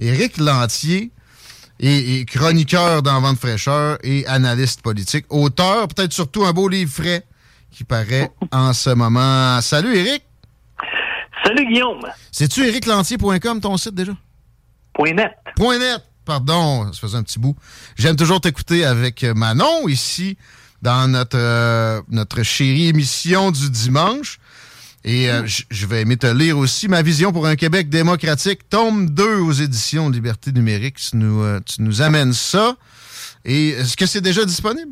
Éric Lantier est, est chroniqueur dans Vente fraîcheur et analyste politique. Auteur, peut-être surtout un beau livre frais qui paraît en ce moment. Salut Éric! Salut Guillaume. C'est-tu ériclantier.com ton site déjà? Point net. Point net, pardon, ça faisait un petit bout. J'aime toujours t'écouter avec Manon ici dans notre, euh, notre chérie émission du dimanche. Et euh, je vais aimer te lire aussi ma vision pour un Québec démocratique, tome 2 aux éditions Liberté numérique. Tu nous, euh, tu nous amènes ça. Et est-ce que c'est déjà disponible?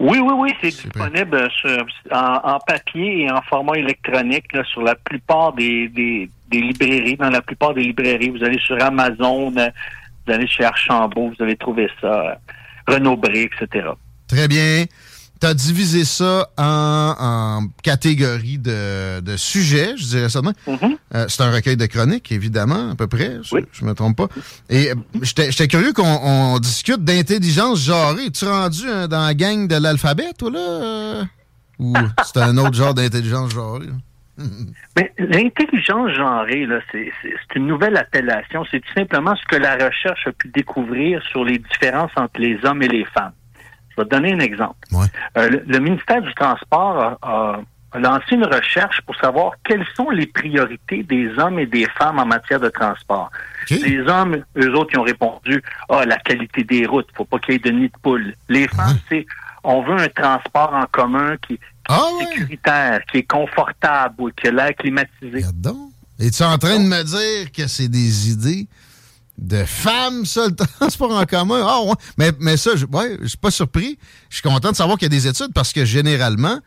Oui, oui, oui, c'est disponible sur- en, en papier et en format électronique là, sur la plupart des, des, des librairies. Dans la plupart des librairies, vous allez sur Amazon, euh, vous allez chez Archambault, vous allez trouver ça, euh, Renaud Bré, etc. Très bien. Tu as divisé ça en, en catégories de, de sujets, je dirais ça de même. Euh, c'est un recueil de chroniques, évidemment, à peu près. Je, je me trompe pas. Et euh, j'étais curieux qu'on on discute d'intelligence genrée. Es-tu rendu euh, dans la gang de l'alphabet, toi, là? euh? Ou c'est un autre genre d'intelligence genrée? Mais l'intelligence genrée, c'est une nouvelle appellation. C'est tout simplement ce que la recherche a pu découvrir sur les différences entre les hommes et les femmes. Je vais te donner un exemple. Euh, le, le ministère du Transport a, a- a lancé une recherche pour savoir quelles sont les priorités des hommes et des femmes en matière de transport. Les hommes, eux autres, ils ont répondu Ah, la qualité des routes, faut pas qu'il y ait de nid de poule. Les femmes, c'est on veut un transport en commun qui, qui est sécuritaire, qui est confortable, qui a l'air climatisé. Es-tu en train de me dire que c'est des idées de femmes, ça, le transport en commun? Ah, ouais. Mais, mais ça, je ouais, suis pas surpris. Je suis content de savoir qu'il y a des études parce que généralement,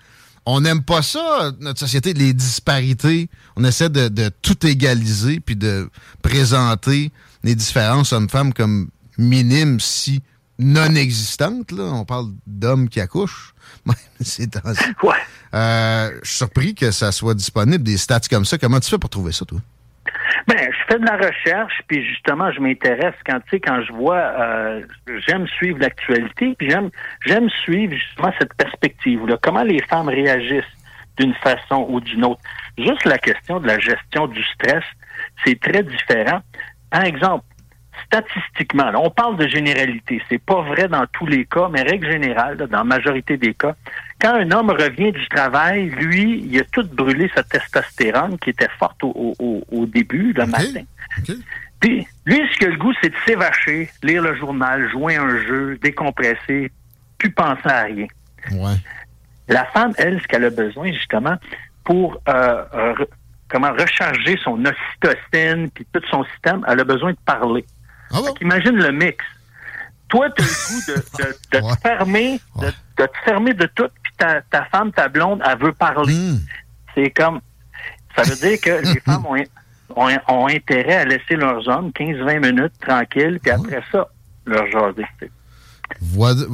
on n'aime pas ça, notre société, les disparités. On essaie de, de tout égaliser puis de présenter les différences hommes-femmes comme minimes si non existantes. Là. On parle d'hommes qui accouchent. Même ces temps-ci. Euh, je suis surpris que ça soit disponible, des stats comme ça. Comment tu fais pour trouver ça, toi? Ben, je fais de la recherche, puis justement, je m'intéresse quand tu sais, quand je vois, euh, j'aime suivre l'actualité, puis j'aime, j'aime suivre justement cette perspective-là. Comment les femmes réagissent d'une façon ou d'une autre. Juste la question de la gestion du stress, c'est très différent. Par exemple, statistiquement, là, on parle de généralité. C'est pas vrai dans tous les cas, mais règle générale, là, dans la majorité des cas, quand un homme revient du travail, lui, il a tout brûlé sa testostérone qui était forte au, au- au- au début, le matin. Puis, lui, ce qu'il a le goût, c'est de s'évacher, lire le journal, jouer un jeu, décompresser, plus penser à rien. Ouais. La femme, elle, ce qu'elle a besoin, justement, pour euh, re- comment recharger son ocytocine puis tout son système, elle a besoin de parler. Fait qu'imagine le mix. Toi, tu as le goût de, de- de te fermer, de, de te fermer de tout, ta, ta femme, ta blonde, elle veut parler. C'est comme. Ça veut dire que les femmes ont, ont, ont intérêt à laisser leurs hommes 15-20 minutes tranquilles, puis après ça, leur jaser.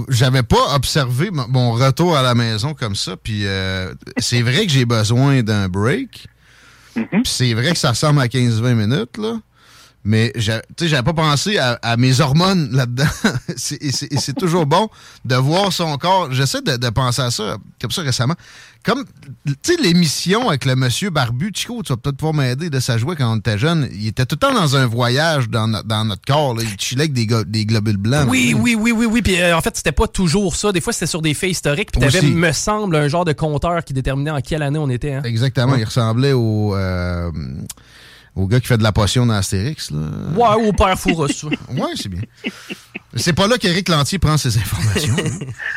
J'avais pas observé mon- retour à la maison comme ça, puis euh, c'est vrai que j'ai besoin d'un break. Puis c'est vrai que ça ressemble à 15-20 minutes, là. Mais tu sais, j'avais pas pensé à, à mes hormones là-dedans. C'est- et c'est toujours bon de voir son corps. J'essaie de, de penser à ça comme ça récemment. Comme, tu sais, l'émission avec le monsieur Barbu, Chico, tu vas peut-être pouvoir m'aider de sa jouer quand on était jeune. Il était tout le temps dans un voyage dans, no- dans notre corps. Là. Il chillait avec des, go- des globules blancs. Oui, oui, oui, oui, oui. Puis euh, en fait, c'était pas toujours ça. Des fois, c'était sur des faits historiques. Puis t'avais, me semble, un genre de compteur qui déterminait en quelle année on était. hein. Exactement. Il ressemblait au. euh, au gars qui fait de la potion dans Astérix. Là. Ouais, au père Fouras. ouais, c'est bien. C'est pas là qu'Éric Lantier prend ses informations.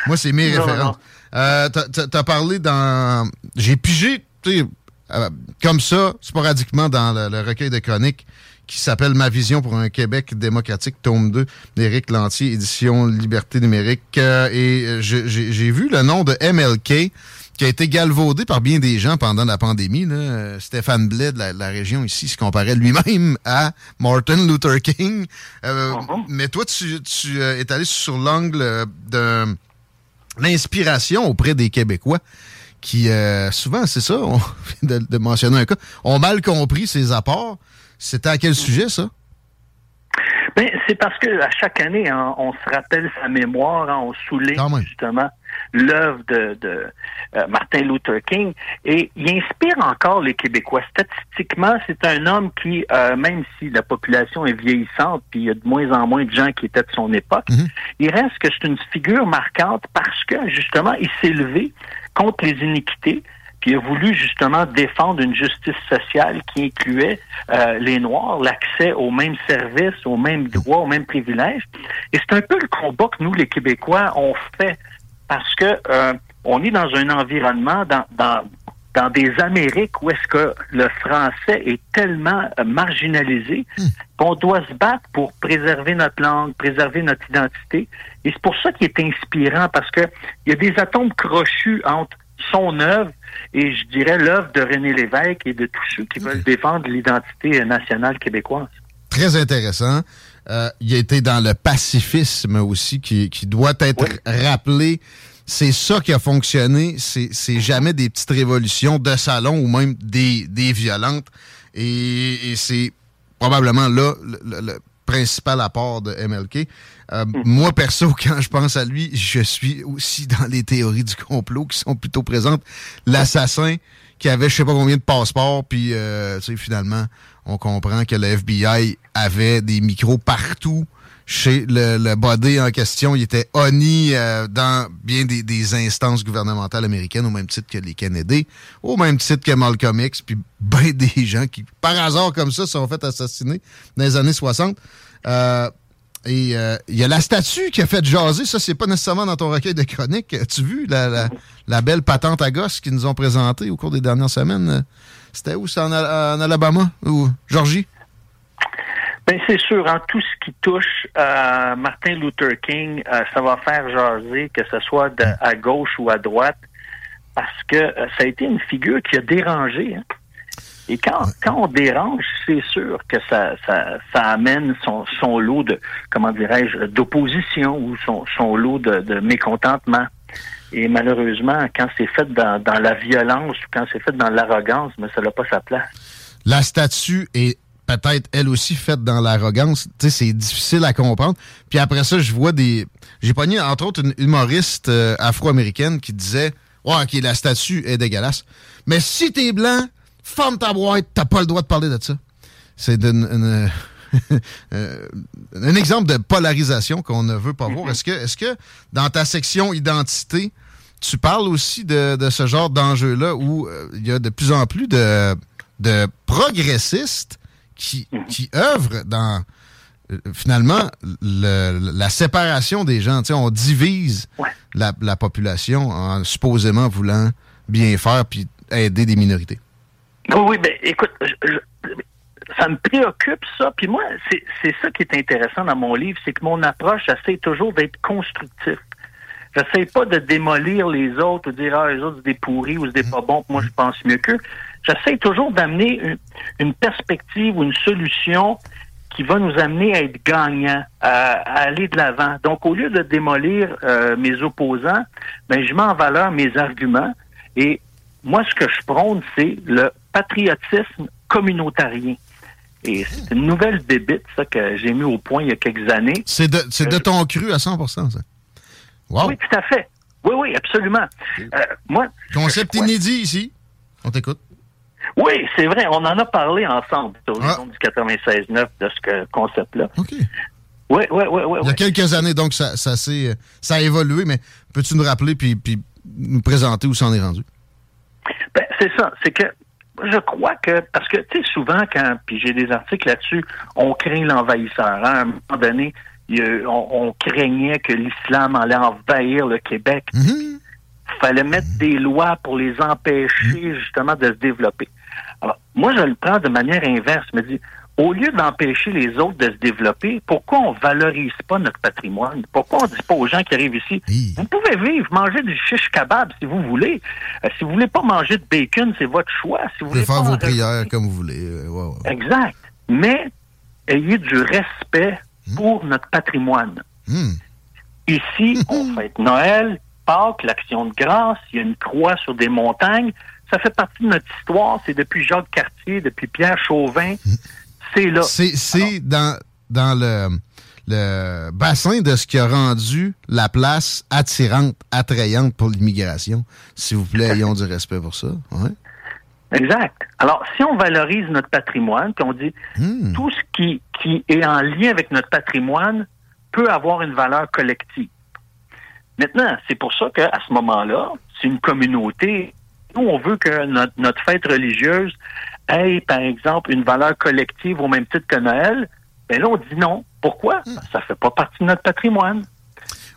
Moi, c'est mes références. Euh, T'as parlé dans... J'ai pigé, euh, comme ça, sporadiquement, dans le, recueil de chroniques qui s'appelle Ma vision pour un Québec démocratique, tome 2, d'Éric Lantier, édition Liberté numérique. Euh, et euh, j'ai vu le nom de MLK qui a été galvaudé par bien des gens pendant la pandémie. Là. Stéphane Blais de la, région ici se comparait lui-même à Martin Luther King. Uh-huh. Mais toi, tu, tu es allé sur l'angle de l'inspiration auprès des Québécois qui, euh, souvent, c'est ça, on vient de, mentionner un cas, ont mal compris ses apports. C'était à quel sujet, ça? Ben, c'est parce que à chaque année, hein, on se rappelle sa mémoire, hein, on souligne justement l'œuvre de, euh, Martin Luther King et il inspire encore les Québécois. Statistiquement, c'est un homme qui, euh, même si la population est vieillissante, puis il y a de moins en moins de gens qui étaient de son époque, mhm. il reste que c'est une figure marquante parce que justement, il s'est levé contre les iniquités, puis il a voulu justement défendre une justice sociale qui incluait euh, les Noirs, l'accès aux mêmes services, aux mêmes droits, aux mêmes privilèges. Et c'est un peu le combat que nous, les Québécois, on fait parce que euh, on est dans un environnement, dans, dans, dans des Amériques où est-ce que le français est tellement euh, marginalisé hmm. qu'on doit se battre pour préserver notre langue, préserver notre identité. Et c'est pour ça qu'il est inspirant, parce que il y a des atomes crochus entre son œuvre et je dirais l'œuvre de René Lévesque et de tous ceux qui veulent défendre l'identité nationale québécoise. Très intéressant. Euh, il a été dans le pacifisme aussi qui, qui doit être rappelé. C'est ça qui a fonctionné. C'est jamais des petites révolutions de salon ou même des, des violentes. Et, c'est probablement là le, principal apport de MLK. Euh, mm. Moi, perso, quand je pense à lui, je suis aussi dans les théories du complot qui sont plutôt présentes. L'assassin qui avait je sais pas combien de passeports, puis euh, finalement, on comprend que le FBI avait des micros partout chez le, le body en question. Il était honni euh, dans bien des, instances gouvernementales américaines, au même titre que les Kennedy, au même titre que Malcolm X, puis ben des gens qui, par hasard comme ça, sont fait assassiner dans les années 60. Euh, et euh, il y a la statue qui a fait jaser. Ça, c'est pas nécessairement dans ton recueil de chroniques. As-tu vu la, la, belle patente à gosse qu'ils nous ont présentée au cours des dernières semaines? C'était où? C'est en, en, Alabama ou Georgie? Ben c'est sûr, en tout ce qui touche à Martin Luther King, euh, ça va faire jaser, que ce soit à gauche ou à droite, parce que euh, ça a été une figure qui a dérangé. Hein. Et quand, quand on dérange, c'est sûr que ça, ça, ça amène son, son lot de, comment dirais-je, d'opposition ou son, son lot de, de mécontentement. Et malheureusement, quand c'est fait dans, dans la violence ou quand c'est fait dans l'arrogance, mais ça n'a pas sa place. La statue est peut-être elle aussi faite dans l'arrogance. Tu sais, c'est difficile à comprendre. Puis après ça, je vois des... J'ai pogné, entre autres, une humoriste euh, afro-américaine qui disait « Ouais, OK, la statue est dégueulasse. Mais si t'es blanc, ferme ta boîte, t'as pas le droit de parler de ça. » C'est une, euh, un exemple de polarisation qu'on ne veut pas voir. Est-ce que, est que dans ta section identité, tu parles aussi de, ce genre d'enjeu-là où euh, il y a de plus en plus de, de progressistes qui, qui œuvre dans euh, finalement la séparation des gens. on divise la, population en supposément voulant bien faire puis aider des minorités. Oui, oui, ben écoute, ça me préoccupe ça. Puis moi, c'est ça qui est intéressant dans mon livre, c'est que mon approche essaie toujours d'être constructif. J'essaie pas de démolir les autres ou dire ah les autres c'est des pourris ou c'est des pas bons, moi je pense mieux qu'eux j'essaie toujours d'amener une, perspective ou une solution qui va nous amener à être gagnants, à, aller de l'avant. Donc, au lieu de démolir euh, mes opposants, ben, je mets en valeur mes arguments. Et moi, ce que je prône, c'est le patriotisme communautarien. Et c'est une nouvelle débite, ça, que j'ai mis au point il y a quelques années. C'est de, c'est de euh, ton cru à 100 ça. Wow. Oui, tout à fait. Oui, oui, absolument. Euh, moi, Concept inédit ici. On t'écoute. Oui, c'est vrai. On en a parlé ensemble au ah. du 96-9 de ce concept-là. OK. Oui, oui, oui, oui. Il y a quelques années, donc ça, ça, ça a évolué, mais peux-tu nous rappeler puis, puis nous présenter où ça en est rendu? Ben, c'est ça. C'est que je crois que, parce que, tu sais, souvent, quand, puis j'ai des articles là-dessus, on craint l'envahisseur. Hein. À un moment donné, on, craignait que l'islam allait envahir le Québec. Mhm. Fallait mettre des lois pour les empêcher, justement, de se développer. Alors, moi, je le prends de manière inverse. Je me dis, au lieu d'empêcher les autres de se développer, pourquoi on valorise pas notre patrimoine? Pourquoi on dit pas aux gens qui arrivent ici, Oui. vous pouvez vivre, manger du shish kebab si vous voulez. Euh, si vous voulez pas manger de bacon, c'est votre choix. Si vous Vous voulez pouvez faire pas vos prières comme vous voulez. euh, ouais, ouais. Exact. Mais ayez du respect pour notre patrimoine. Hmm. Ici, on fête Noël, Pâques, l'Action de grâce, il y a une croix sur des montagnes. Ça fait partie de notre histoire. C'est depuis Jacques Cartier, depuis Pierre Chauvin. C'est là. C'est c'est dans, dans le, le bassin de ce qui a rendu la place attirante, attrayante pour l'immigration. S'il vous plaît, ayons du respect pour ça. Ouais. Exact. Alors, si on valorise notre patrimoine, puis on dit Hmm. tout ce qui, qui est en lien avec notre patrimoine peut avoir une valeur collective. Maintenant, c'est pour ça qu'à ce moment-là, c'est une communauté. Nous, on veut que notre, notre fête religieuse ait, par exemple, une valeur collective au même titre que Noël. Ben là, on dit non. Pourquoi? Ça fait pas partie de notre patrimoine.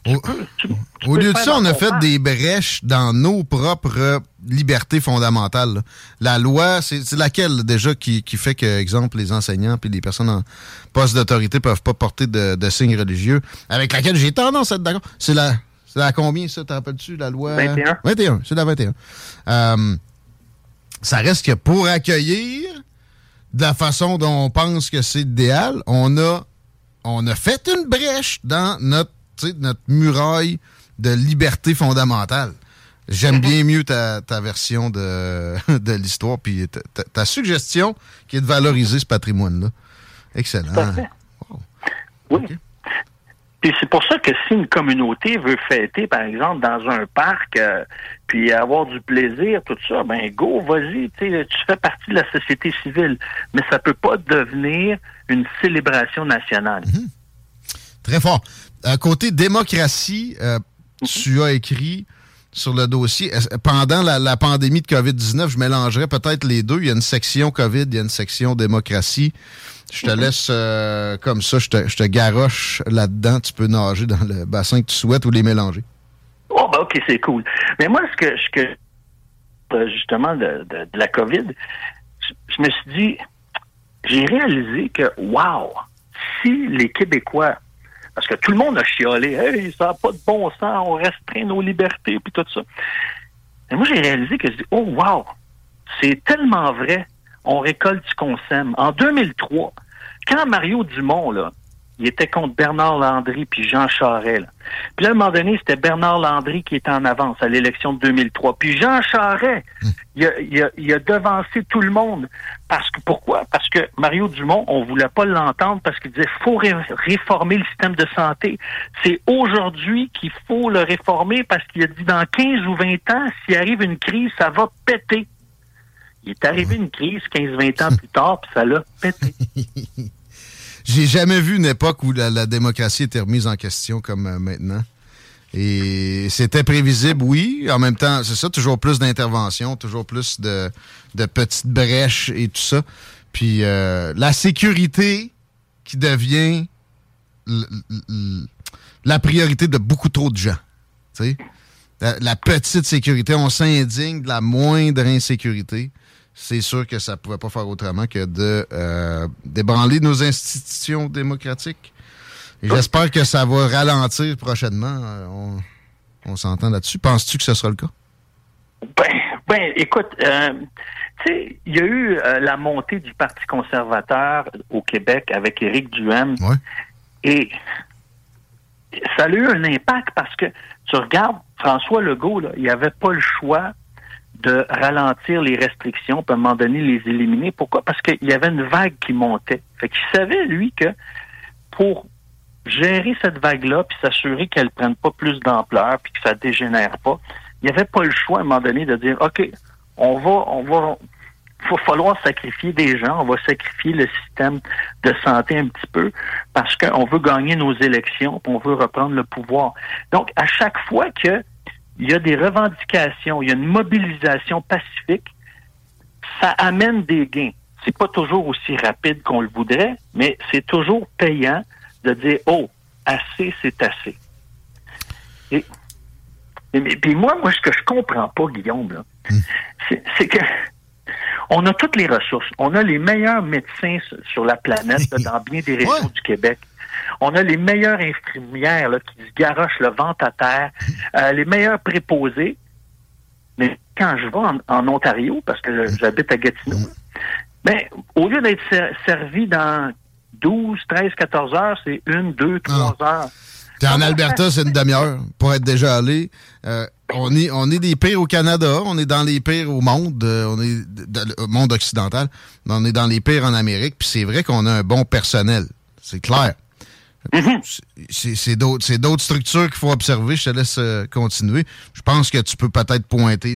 Au, Tu- tu au peux lieu de ça, on a fait des brèches dans nos propres libertés fondamentales. là. La loi, c'est c'est laquelle déjà qui, qui fait que, exemple, les enseignants puis les personnes en poste d'autorité peuvent pas porter de, de signes religieux, avec laquelle j'ai tendance à être d'accord? C'est la, c'est la combien, ça, t'en rappelles-tu, la loi? 21. 21, c'est la 21. Euh, ça reste que pour accueillir de la façon dont on pense que c'est idéal, on a, on a fait une brèche dans notre, notre muraille de liberté fondamentale. J'aime bien mieux ta, ta version de, de l'histoire, puis ta, ta- ta suggestion qui est de valoriser ce patrimoine-là. Excellent. Tout à fait. Wow. Oui. Puis c'est pour ça que si une communauté veut fêter, par exemple, dans un parc, euh, puis avoir du plaisir, tout ça, ben go, vas-y, tu fais partie de la société civile. Mais ça peut pas devenir une célébration nationale. Très fort. À côté démocratie, euh, tu as écrit sur le dossier, pendant la, la pandémie de COVID-19, je mélangerais peut-être les deux. Il y a une section COVID, il y a une section démocratie. Je te laisse euh, comme ça, je te, je te garoche là-dedans. Tu peux nager dans le bassin que tu souhaites ou les mélanger. Oh, ben ok, c'est cool. Mais moi, ce que, ce que euh, justement, de, de- de la COVID, je, je me suis dit, j'ai réalisé que, wow, si les Québécois, parce que tout le monde a chiolé, hey, ça n'a pas de bon sens, on restreint nos libertés, puis tout ça. Et moi, j'ai réalisé que je dis, oh, wow, c'est tellement vrai, on récolte ce qu'on sème. En 2003, quand Mario Dumont, là, il était contre Bernard Landry puis Jean Charest. Là. Puis là, à un moment donné, c'était Bernard Landry qui était en avance à l'élection de 2003. Puis Jean Charest, il, a, il, a, il a devancé tout le monde. Parce que pourquoi? Parce que Mario Dumont, on voulait pas l'entendre parce qu'il disait faut ré- réformer le système de santé. C'est aujourd'hui qu'il faut le réformer parce qu'il a dit dans 15 ou 20 ans, s'il arrive une crise, ça va péter. Il est arrivé une crise 15-20 ans plus tard, puis ça l'a pété. J'ai jamais vu une époque où la, démocratie était remise en question comme euh, maintenant. Et c'était prévisible, oui. En même temps, c'est ça, toujours plus d'intervention, toujours plus de, petites brèches et tout ça. Puis euh, la sécurité qui devient la priorité de beaucoup trop de gens. La petite sécurité, on s'indigne de la moindre insécurité. C'est sûr que ça ne pouvait pas faire autrement que de euh, débranler nos institutions démocratiques. Et j'espère que ça va ralentir prochainement. Euh, On, on s'entend là-dessus. Penses-tu que ce sera le cas? Ben, ben, écoute, euh, tu sais, il y a eu la montée du Parti conservateur au Québec avec Éric Duhem. Ouais. Et ça a eu un impact parce que tu regardes François Legault, là, il n'y avait pas le choix de ralentir les restrictions, puis à un moment donné les éliminer. Pourquoi? Parce qu'il y avait une vague qui montait. Fait qu'il savait, lui, que pour gérer cette vague-là, puis s'assurer qu'elle ne prenne pas plus d'ampleur, puis que ça dégénère pas, il n'y avait pas le choix à un moment donné de dire OK, on va, on va va falloir sacrifier des gens, on va sacrifier le système de santé un petit peu parce qu'on veut gagner nos élections, on veut reprendre le pouvoir. Donc, à chaque fois que il y a des revendications, il y a une mobilisation pacifique, ça amène des gains. C'est pas toujours aussi rapide qu'on le voudrait, mais c'est toujours payant de dire oh assez c'est assez. Et, puis moi, moi ce que je comprends pas, Guillaume, là, hmm. c'est que on a toutes les ressources. On a les meilleurs médecins sur la planète dans bien des régions du Québec. On a les meilleures infirmières là, qui se garochent le ventre à terre, euh, les meilleurs préposés. Mais quand je vais en, Ontario, parce que j'habite à Gatineau, ben, au lieu d'être servi dans 12, 13, 14 heures, c'est une, deux, trois heures. en Alberta, c'est une demi-heure pour être déjà allé. Euh, on est, on est des pires au Canada, on est dans les pires au monde, euh, on est au monde occidental, on est dans les pires en Amérique, puis c'est vrai qu'on a un bon personnel, c'est clair. Mm-hmm. C'est d'autres structures qu'il faut observer. Je te laisse euh, continuer. Je pense que tu peux peut-être pointer.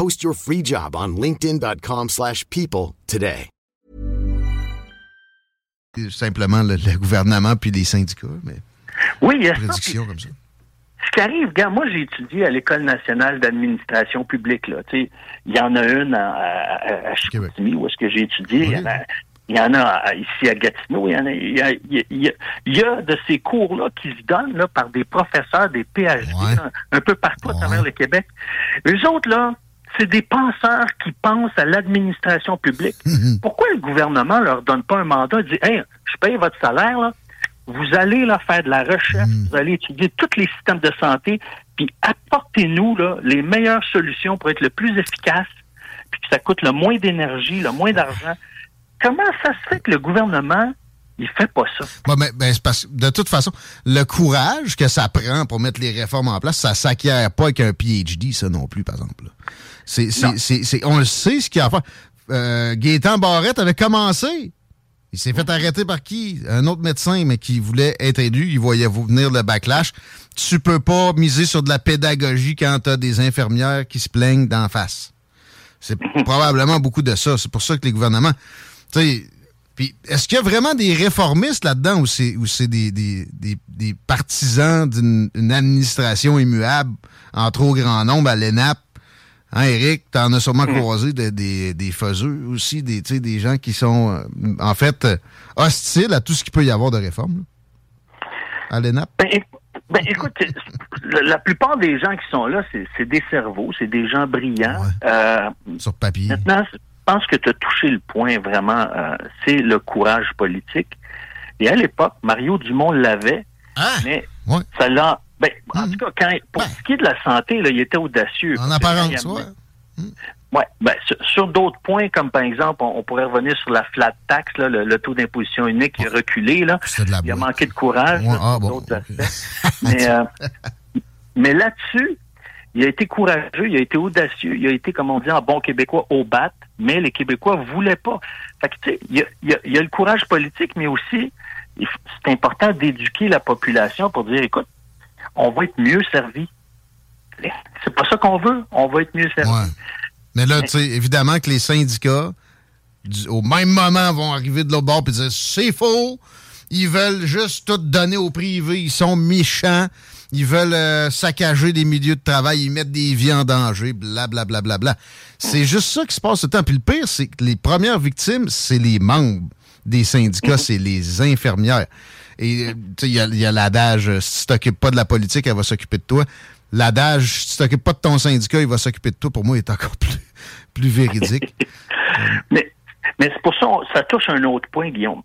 Post your free job on linkedin.com slash people today. Simplement le, le, gouvernement puis les syndicats, mais oui, il y a comme ça. Ce qui arrive, regarde, moi j'ai étudié à l'École nationale d'administration publique. Là, il y en a une à, à, à Chicoutimi, où est-ce que j'ai étudié. Oui. Il y en a il y en a ici à Gatineau. Il y, en a, il, y a, il, y a, de ces cours-là qui se donnent là, par des professeurs, des PhD, un peu partout à travers le Québec. Eux autres, là, c'est des penseurs qui pensent à l'administration publique. Mhm. Pourquoi le gouvernement leur donne pas un mandat et dit Hey, je paye votre salaire, là, vous allez là, faire de la recherche, mhm. vous allez étudier tous les systèmes de santé, puis apportez-nous là, les meilleures solutions pour être le plus efficace, puis que ça coûte le moins d'énergie, le moins d'argent comment ça se fait que le gouvernement il fait pas ça. mais, ben, parce, de toute façon, le courage que ça prend pour mettre les réformes en place, ça s'acquiert pas avec un PhD, ça non plus, par exemple. C'est, on le sait ce qu'il y a à faire. Euh, Gaétan Barrette avait commencé. Il s'est fait arrêter par qui? Un autre médecin, mais qui voulait être élu. Il voyait venir le backlash. Tu peux pas miser sur de la pédagogie quand tu as des infirmières qui se plaignent d'en face. C'est probablement beaucoup de ça. C'est pour ça que les gouvernements puis est-ce qu'il y a vraiment des réformistes là-dedans ou c'est ou c'est des, des, des, partisans d'une administration immuable en trop grand nombre à l'ENAP? Hein, Eric, t'en as sûrement mm. croisé des, des, des faiseux aussi, des, des gens qui sont euh, en fait euh, hostiles à tout ce qu'il peut y avoir de réforme à l'ENAP? Ben, ben, écoute, la plupart des gens qui sont là, c'est des cerveaux, c'est des gens brillants. Euh, Sur papier. Maintenant, pense que tu as touché le point vraiment, euh, c'est le courage politique. Et à l'époque, Mario Dumont l'avait, ah, mais ça l'a. Ben, En hmm. tout cas, quand, pour ce qui est de la santé, là, il était audacieux. En apparence, oui. Hmm. Ouais, ben, sur, d'autres points, comme par exemple, on, pourrait revenir sur la flat tax, là, le, taux d'imposition unique qui est reculé. Là. il a manqué de courage. Ah, mais, euh, mais là-dessus, il a été courageux, il a été audacieux, il a été, comme on dit en bon québécois, au bat mais les Québécois voulaient pas. Fait que, tu sais, il y a, le courage politique, mais aussi, c'est important d'éduquer la population pour dire, écoute, on va être mieux servi. C'est pas ça qu'on veut, on va être mieux servi. Mais là, tu sais, évidemment que les syndicats au même moment, vont arriver de l'autre bord et dire c'est faux. Ils veulent juste tout donner au privé. Ils sont méchants. Ils veulent euh, saccager des milieux de travail. Ils mettent des vies en danger. Blablabla. Bla, bla, bla, c'est juste ça qui se passe tout le temps. Puis le pire, c'est que les premières victimes, c'est les membres des syndicats, mhm. c'est les infirmières. Et euh, il y a, l'adage euh, si tu t'occupes pas de la politique, elle va s'occuper de toi. L'adage si tu t'occupes pas de ton syndicat, il va s'occuper de toi. Pour moi, il est encore plus, plus véridique. mais mais c'est pour ça ça touche un autre point, Guillaume.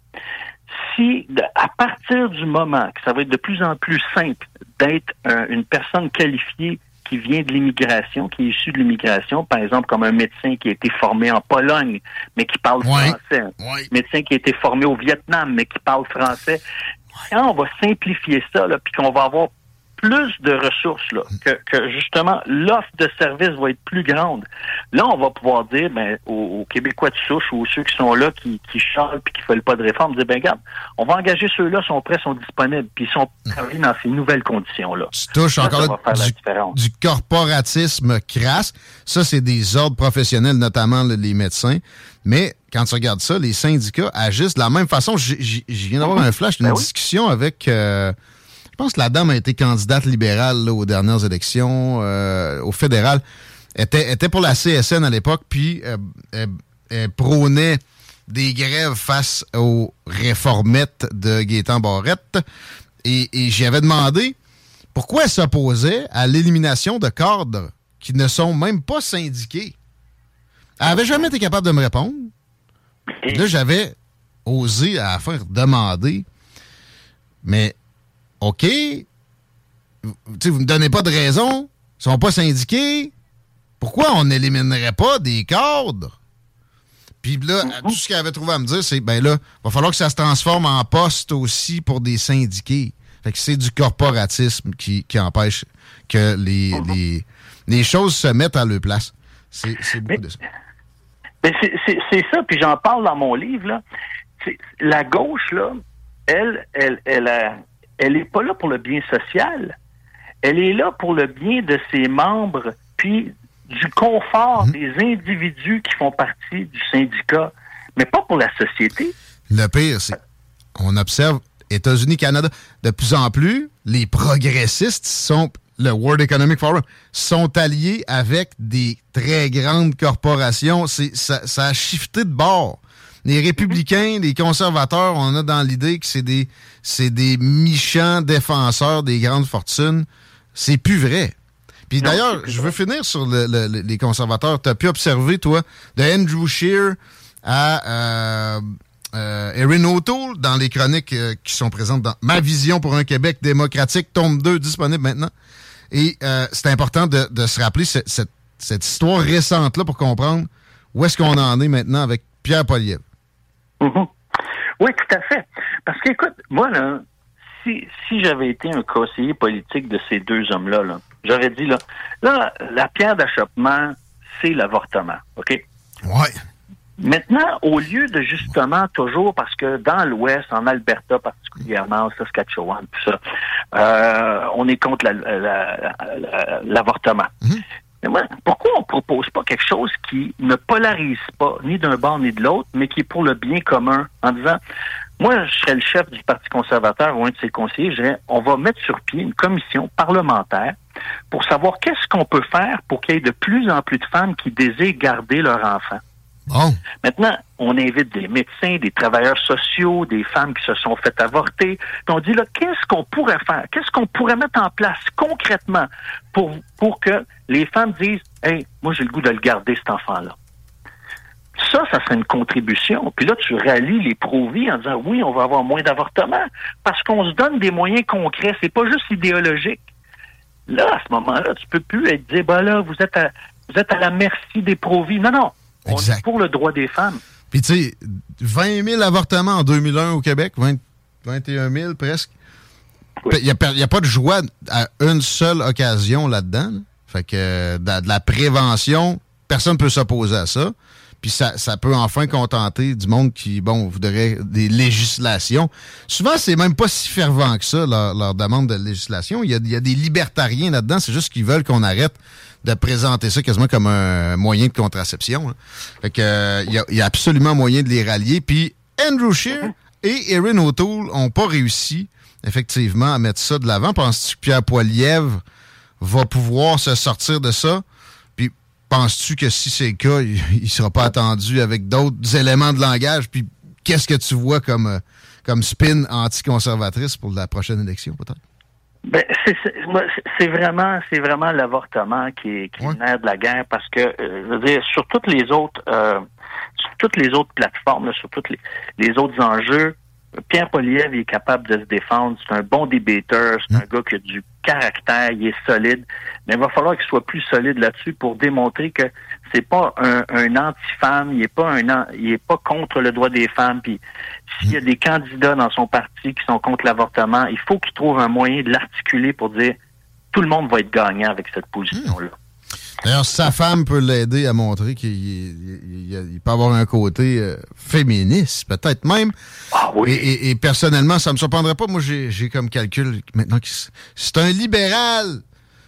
Si, à partir du moment que ça va être de plus en plus simple d'être une personne qualifiée qui vient de l'immigration, qui est issue de l'immigration, par exemple comme un médecin qui a été formé en Pologne, mais qui parle français, un médecin qui a été formé au Vietnam, mais qui parle français. Quand on va simplifier ça, puis qu'on va avoir plus de ressources, là, que, justement l'offre de services va être plus grande. Là, on va pouvoir dire ben, aux, Québécois de souche ou ceux qui sont là, qui, qui chialent puis qui ne veulent pas de réforme, dire ben regarde, on va engager ceux-là, sont prêts, sont disponibles, puis ils sont travaillés dans ces nouvelles conditions-là. Tu touches encore du, corporatisme crasse. Ça, c'est des ordres professionnels, notamment les médecins. Mais quand tu regardes ça, les syndicats agissent de la même façon. Je viens d'avoir un flash d'une ben discussion avec euh, je pense que la dame a été candidate libérale aux dernières élections, euh, au fédéral. Était, était pour la CSN à l'époque, puis euh, elle, prônait des grèves face aux réformettes de Gaétan Barrette. Et, et j'y avais demandé pourquoi elle s'opposait à l'élimination de cadres qui ne sont même pas syndiqués. Elle avait jamais été capable de me répondre. là, j'avais osé à la fin demander, mais OK, vous ne me donnez pas de raison, ils sont pas syndiqués, pourquoi on n'éliminerait pas des cadres? Puis là, mm-hmm. tout ce qu'elle avait trouvé à me dire, c'est ben là, va falloir que ça se transforme en poste aussi pour des syndiqués. Fait que c'est du corporatisme qui, empêche que mm-hmm. les, les, choses se mettent à leur place. C'est beaucoup de ça. c'est ça, puis j'en parle dans mon livre. Là. La gauche, là, elle, elle, elle, a, elle n'est pas là pour le bien social. Elle est là pour le bien de ses membres, puis du confort mhm. des individus qui font partie du syndicat, mais pas pour la société. Le pire, c'est qu'on observe États-Unis, Canada, de plus en plus, les progressistes sont, le World Economic Forum, sont alliés avec des très grandes corporations. Ça, ça a shifté de bord les républicains, les conservateurs, on a dans l'idée que c'est des, c'est des méchants défenseurs des grandes fortunes. C'est plus vrai. Puis d'ailleurs, je veux finir sur les conservateurs. Tu as pu observer, toi, de Andrew Shear à euh, euh, Erin O'Toole dans les chroniques euh, qui sont présentes dans Ma vision pour un Québec démocratique, tome 2, disponible maintenant. Et c'est important de, se rappeler cette, cette histoire récente-là pour comprendre où est-ce qu'on en est maintenant avec Pierre Poliev. Mhm. Oui, tout à fait. Parce qu'écoute, moi, là, si, si j'avais été un conseiller politique de ces deux hommes-là, -là, j'aurais dit, là, là, la pierre d'achoppement, c'est l'avortement. OK? Oui. Maintenant, au lieu de justement toujours, parce que dans l'Ouest, en Alberta particulièrement, en Saskatchewan, tout ça, euh, on est contre l'avortement. La, mhm pourquoi on ne propose pas quelque chose qui ne polarise pas ni d'un bord ni de l'autre, mais qui est pour le bien commun, en disant, moi, je serais le chef du Parti conservateur ou un de ses conseillers, je dirais, on va mettre sur pied une commission parlementaire pour savoir qu'est-ce qu'on peut faire pour qu'il y ait de plus en plus de femmes qui désirent garder leur enfant. Maintenant, on invite des médecins, des travailleurs sociaux, des femmes qui se sont faites avorter. On dit là, qu'est-ce qu'on pourrait faire? Qu'est-ce qu'on pourrait mettre en place concrètement pour, pour que les femmes disent Hey, moi j'ai le goût de le garder, cet enfant-là. Ça, ça serait une contribution. Puis là, tu rallies les pro en disant oui, on va avoir moins d'avortements parce qu'on se donne des moyens concrets. C'est pas juste idéologique. Là, à ce moment-là, tu peux plus être dit ben là, vous êtes à, vous êtes à la merci des pro Non, non. On est pour le droit des femmes. Puis tu sais, 20 000 avortements en 2001 au Québec, 21 000 presque. Il n'y a, pas de joie à une seule occasion là-dedans. Fait que de, la prévention, personne ne peut s'opposer à ça. Puis ça, ça, peut enfin contenter du monde qui, bon, voudrait des législations. Souvent, c'est même pas si fervent que ça, leur, demande de législation. Il y, a, il y a des libertariens là-dedans. C'est juste qu'ils veulent qu'on arrête de présenter ça quasiment comme un moyen de contraception. Fait que il y, a absolument moyen de les rallier. Puis Andrew Shear et Erin O'Toole n'ont pas réussi effectivement à mettre ça de l'avant. Penses-tu que Pierre Poilievre va pouvoir se sortir de ça? Puis penses-tu que si c'est le cas, il ne sera pas attendu avec d'autres éléments de langage? Puis qu'est-ce que tu vois comme, comme spin anticonservatrice pour la prochaine élection, peut-être? Ben, c'est vraiment, c'est vraiment l'avortement qui est, qui de la guerre parce que, euh, je veux dire, sur toutes les autres, euh, sur toutes les autres plateformes, sur tous les, les autres enjeux, Pierre Poliev est capable de se défendre. C'est un bon débatteur. C'est un mm. gars qui a du caractère. Il est solide. Mais il va falloir qu'il soit plus solide là-dessus pour démontrer que c'est pas un, anti-femme. Il est pas un, il est pas contre le droit des femmes. Puis s'il y a mm. des candidats dans son parti qui sont contre l'avortement, il faut qu'il trouve un moyen de l'articuler pour dire tout le monde va être gagnant avec cette position-là. D'ailleurs, sa femme peut l'aider à montrer qu'il peut avoir un côté euh, féministe, peut-être même. Ah oui. Et, personnellement, ça me surprendrait pas. Moi, j'ai comme calcul maintenant que c'est un libéral.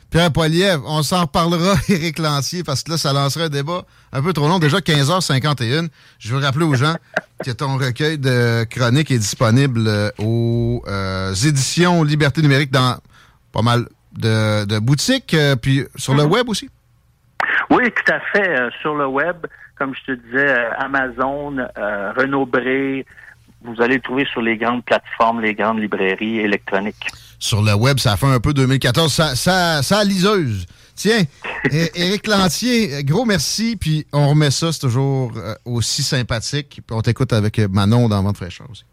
Pierre Poilievre, on s'en reparlera, Éric Lancier, parce que là, ça lancerait un débat un peu trop long. Déjà 15h51. Je veux rappeler aux gens que ton recueil de chroniques est disponible euh, aux euh, éditions Liberté numérique dans pas mal de, boutiques, puis sur le mm-hmm. web aussi. Oui, tout à fait. Euh, sur le web, comme je te disais, euh, Amazon, euh, Renaud Bré, vous allez le trouver sur les grandes plateformes, les grandes librairies électroniques. Sur le web, ça fait un peu 2014. Ça, ça, ça liseuse. Tiens, Éric Lantier, gros merci. Puis on remet ça, c'est toujours aussi sympathique. Puis on t'écoute avec Manon dans Vente fraîcheur aussi.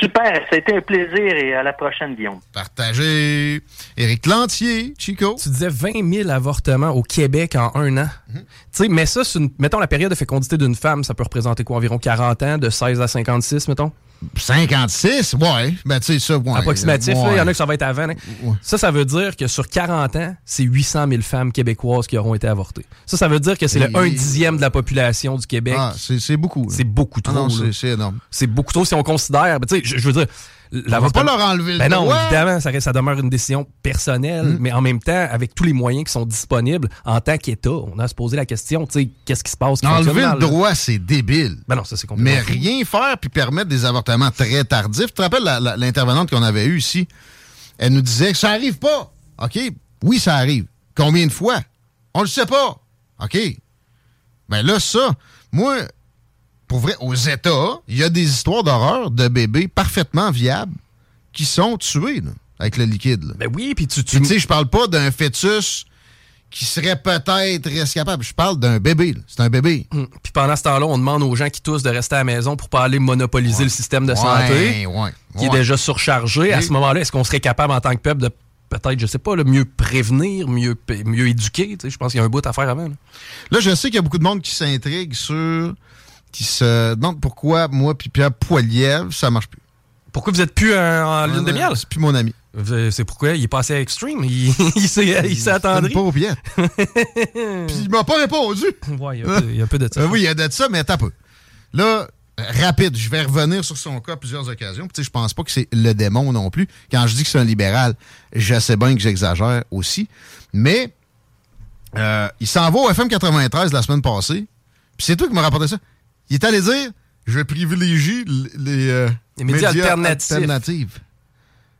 Super, c'était un plaisir et à la prochaine, Guillaume. Partagez. Éric Lantier, Chico. Tu disais 20 000 avortements au Québec en un an. Mhm. Tu sais, mais ça, mettons la période de fécondité d'une femme, ça peut représenter quoi, environ 40 ans, de 16 à 56, mettons? 56? Ouais. Ben, tu sais, ça, ouais. Approximatif, il y en a qui ça va être avant. Hein. Ça, ça veut dire que sur 40 ans, c'est 800 000 femmes québécoises qui auront été avortées. Ça, ça veut dire que c'est le 1 dixième de la population du Québec. Ah, c'est beaucoup. C'est beaucoup ah trop. c'est énorme. C'est beaucoup trop si on considère. Ben, tu sais, je veux dire, on va pas leur enlever le ben non, évidemment, ça, ça, demeure une décision personnelle, hmm. mais en même temps, avec tous les moyens qui sont disponibles, en tant qu'État, on a à se poser la question, tu sais, qu'est-ce qui se passe? enlever le droit, c'est débile. Ben non, ça c'est Mais rien faire puis permettre des avortements très tardifs. Tu te rappelles l'intervenante qu'on avait eue ici? Elle nous disait que ça arrive pas. OK? Oui, ça arrive. Combien de fois? On le sait pas. OK? Ben là, ça, moi, pour vrai, aux États, il y a des histoires d'horreur de bébés parfaitement viables qui sont tués avec le liquide. Ben oui, puis tu... Tu sais, je parle pas d'un fœtus qui serait peut-être rescapable. Je parle d'un bébé. C'est un bébé. Hum. Puis pendant ce temps-là, on demande aux gens qui toussent de rester à la maison pour pas aller monopoliser le système de santé, qui est déjà surchargé. À ce moment-là, est-ce qu'on serait capable en tant que peuple de peut-être, je sais pas, le mieux prévenir, mieux, mieux éduquer? Je pense qu'il y a un bout à faire avant. là je sais qu'il y a beaucoup de monde qui s'intrigue sur qui se demande pourquoi moi puis Pierre Poilievre, ça marche plus? Pourquoi vous êtes plus en lune de miel? C'est plus mon ami. C'est pourquoi? Il est passé à Extreme. Il, il s'est attendri. pas au pied. Puis il m'a pas répondu. Ouais, il y, a un peu de ça. Euh, oui, il y a de ça, mais attends un peu. Là, rapide, je vais revenir sur son cas à plusieurs occasions. Tu sais, je pense pas que c'est le démon non plus. Quand je dis que c'est un libéral, je sais bien que j'exagère aussi. Mais euh, il s'en va au FM 93 la semaine passée. Puis c'est toi qui m'as rapporté ça. Il est allé dire je privilégie les, euh, les médias, alternatifs.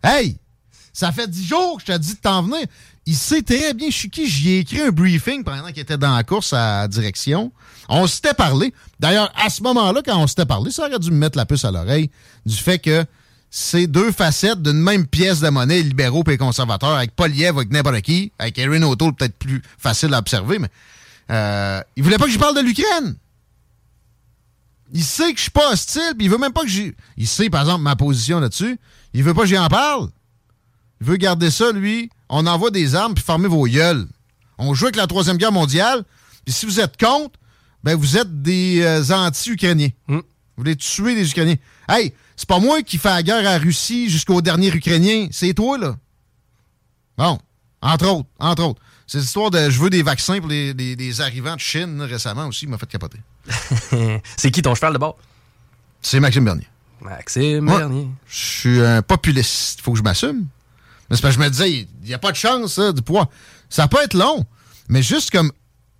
Hey! Ça fait dix jours que je t'ai dit de t'en venir. Il sait très bien, je suis qui? J'y ai écrit un briefing pendant qu'il était dans la course à direction. On s'était parlé. D'ailleurs, à ce moment-là, quand on s'était parlé, ça aurait dû me mettre la puce à l'oreille du fait que c'est deux facettes d'une même pièce de monnaie, libéraux et conservateurs, avec Poliev, avec n'importe qui, avec Erin O'Toole, peut-être plus facile à observer, mais euh, il voulait pas que je parle de l'Ukraine. Il sait que je suis pas hostile, puis il veut même pas que j'y. Il sait, par exemple, ma position là-dessus. Il veut pas que j'y en parle. Il veut garder ça, lui. On envoie des armes, puis fermer vos gueules. On joue avec la Troisième Guerre mondiale, puis si vous êtes contre, ben vous êtes des euh, anti-Ukrainiens. Hmm. Vous voulez tuer les Ukrainiens. Hey, c'est pas moi qui fais la guerre à Russie jusqu'au dernier Ukrainien. C'est toi, là. Bon, entre autres, entre autres. Cette histoire de je veux des vaccins pour les, arrivants de Chine récemment aussi m'a fait capoter. c'est qui ton cheval de bord? C'est Maxime Bernier. Maxime Bernier. Je suis un populiste. Faut que je m'assume. Mais c'est parce que je me disais, il n'y a pas de chance, ça, du poids. Ça peut être long. Mais juste comme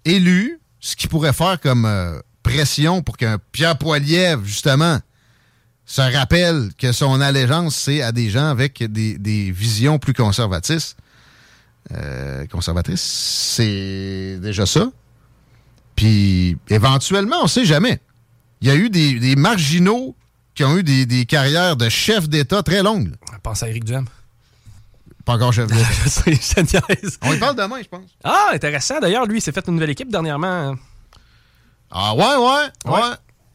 élu, ce qui pourrait faire comme euh, pression pour qu'un Pierre Poilievre, justement, se rappelle que son allégeance, c'est à des gens avec des, des visions plus conservatrices. Euh, conservatrices, c'est déjà ça. Puis, éventuellement, on sait jamais. Il y a eu des, des marginaux qui ont eu des, des carrières de chef d'État très longues. Pense à Éric Duhem. Pas encore chef d'État. On y parle demain, je pense. Ah, intéressant. D'ailleurs, lui, il s'est fait une nouvelle équipe dernièrement. Ah ouais, ouais, ouais.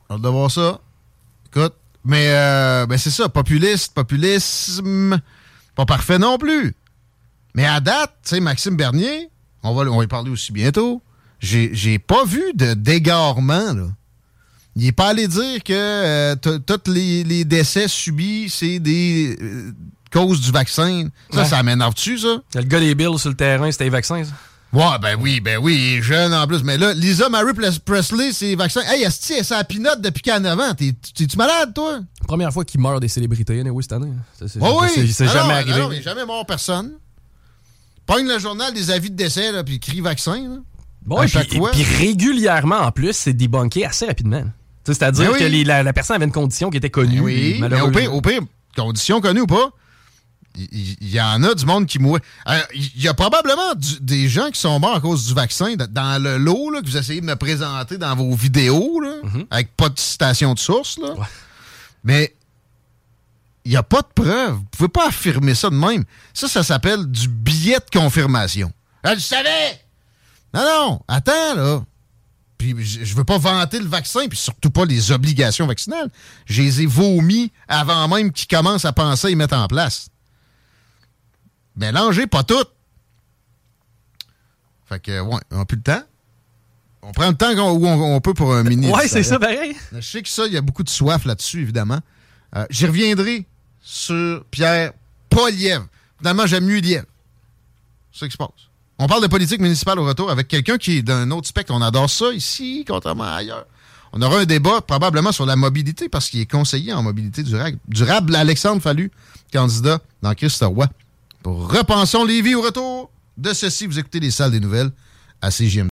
On de voir ça. Écoute, mais euh, ben c'est ça, populiste, populisme, pas parfait non plus. Mais à date, tu sais, Maxime Bernier, on va, on va y parler aussi bientôt, j'ai pas vu de dégarement, là. Il est pas allé dire que euh, tous les, décès subis, c'est des euh, causes du vaccin. Ça, ça m'énerve-tu, ça? Le gars des Bills sur le terrain, c'était les vaccins, ça? Ouais, ben oui, ben oui, il est jeune en plus. Mais là, Lisa Marie Presley, c'est vaccin. Hey, est-ce que ça pinote depuis qu'elle a 9 ans? T'es-tu malade, toi? Première fois qu'il meurt des célébrités, oui, cette année. Oh oui, c'est jamais arrivé. Non, il n'est jamais mort personne. Pogne le journal des avis de décès, là, puis crie vaccin. Là, bon, et puis, régulièrement, en plus, c'est débunké assez rapidement. C'est-à-dire ben que la, personne avait une condition qui était connue. Ben oui, mais au pire, au pire, condition connue ou pas, il y, en a du monde qui mourait. Il y a probablement des gens qui sont morts à cause du vaccin dans le lot que vous essayez de me présenter dans vos vidéos, mm-hmm. avec pas de citation de source. Mais il n'y a pas de preuve. Vous pouvez pas affirmer ça de même. Ça, ça s'appelle du billet de confirmation. Je savais! Non, non, attends, là. Puis je veux pas vanter le vaccin, puis surtout pas les obligations vaccinales. Je les ai vomis avant même qu'ils commencent à penser à y mettre en place. Mélangez pas tout. Fait que, ouais, on n'a plus le temps. On prend le temps où on, peut pour un mini. Ouais, c'est ça, pareil. Je sais que ça, il y a beaucoup de soif là-dessus, évidemment. Euh, j'y reviendrai sur Pierre Poliev. Finalement, j'aime mieux Liev. C'est ce qui se passe. On parle de politique municipale au retour avec quelqu'un qui est d'un autre spectre. On adore ça ici, contrairement à ailleurs. On aura un débat probablement sur la mobilité parce qu'il est conseiller en mobilité durable. Durable, Alexandre Fallu, candidat dans Christ Roy. Pour Repensons vies au retour de ceci, vous écoutez les salles des nouvelles à CGM.